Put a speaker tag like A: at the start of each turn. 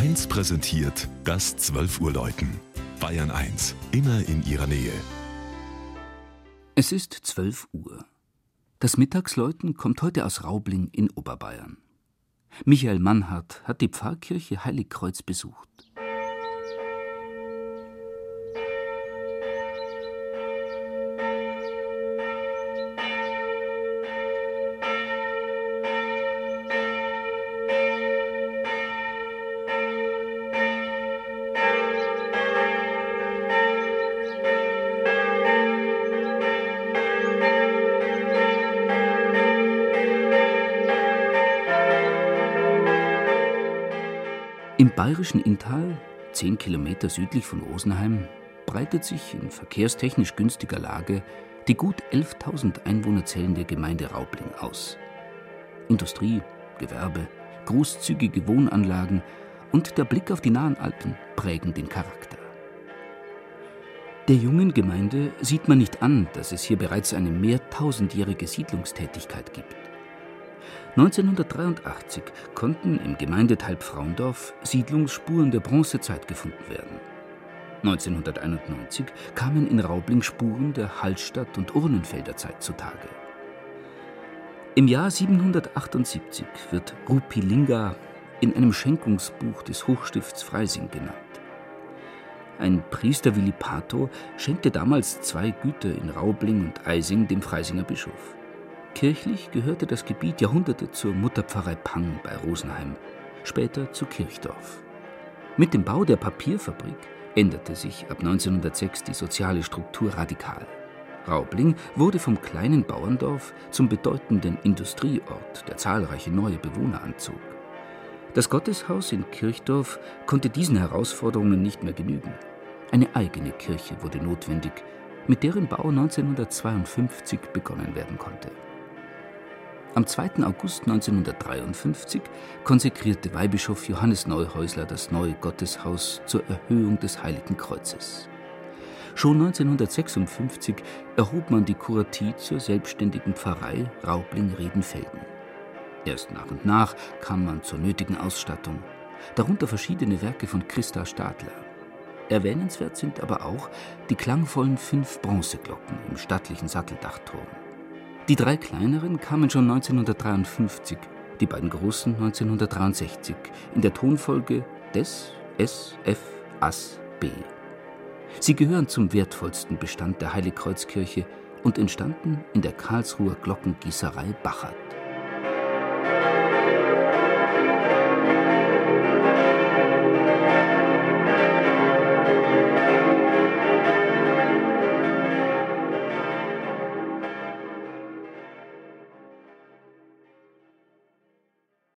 A: 1 präsentiert das 12 Uhr Läuten. Bayern 1, immer in ihrer Nähe.
B: Es ist 12 Uhr. Das Mittagsläuten kommt heute aus Raubling in Oberbayern. Michael Mannhardt hat die Pfarrkirche Heiligkreuz besucht. Im bayerischen Inntal, zehn Kilometer südlich von Rosenheim, breitet sich in verkehrstechnisch günstiger Lage die gut 11.000 Einwohner zählende Gemeinde Raubling aus. Industrie, Gewerbe, großzügige Wohnanlagen und der Blick auf die nahen Alpen prägen den Charakter. Der jungen Gemeinde sieht man nicht an, dass es hier bereits eine mehrtausendjährige Siedlungstätigkeit gibt. 1983 konnten im Gemeindeteil Pfraundorf Siedlungsspuren der Bronzezeit gefunden werden. 1991 kamen in Raubling Spuren der Hallstatt- und Urnenfelder Zeit zutage. Im Jahr 778 wird Rupilinga in einem Schenkungsbuch des Hochstifts Freising genannt. Ein Priester Willi Pato schenkte damals zwei Güter in Raubling und Eising dem Freisinger Bischof. Kirchlich gehörte das Gebiet Jahrhunderte zur Mutterpfarrei Pang bei Rosenheim, später zu Kirchdorf. Mit dem Bau der Papierfabrik änderte sich ab 1906 die soziale Struktur radikal. Raubling wurde vom kleinen Bauerndorf zum bedeutenden Industrieort, der zahlreiche neue Bewohner anzog. Das Gotteshaus in Kirchdorf konnte diesen Herausforderungen nicht mehr genügen. Eine eigene Kirche wurde notwendig, mit deren Bau 1952 begonnen werden konnte. Am 2. August 1953 konsekrierte Weihbischof Johannes Neuhäusler das neue Gotteshaus zur Erhöhung des Heiligen Kreuzes. Schon 1956 erhob man die Kuratie zur selbstständigen Pfarrei Raubling-Riedenfelden. Erst nach und nach kam man zur nötigen Ausstattung, darunter verschiedene Werke von Christa Stadler. Erwähnenswert sind aber auch die klangvollen fünf Bronzeglocken im stattlichen Satteldachturm. Die drei kleineren kamen schon 1953, die beiden großen 1963, in der Tonfolge Des, S, F, As, B. Sie gehören zum wertvollsten Bestand der Heiligkreuzkirche und entstanden in der Karlsruher Glockengießerei Bachert.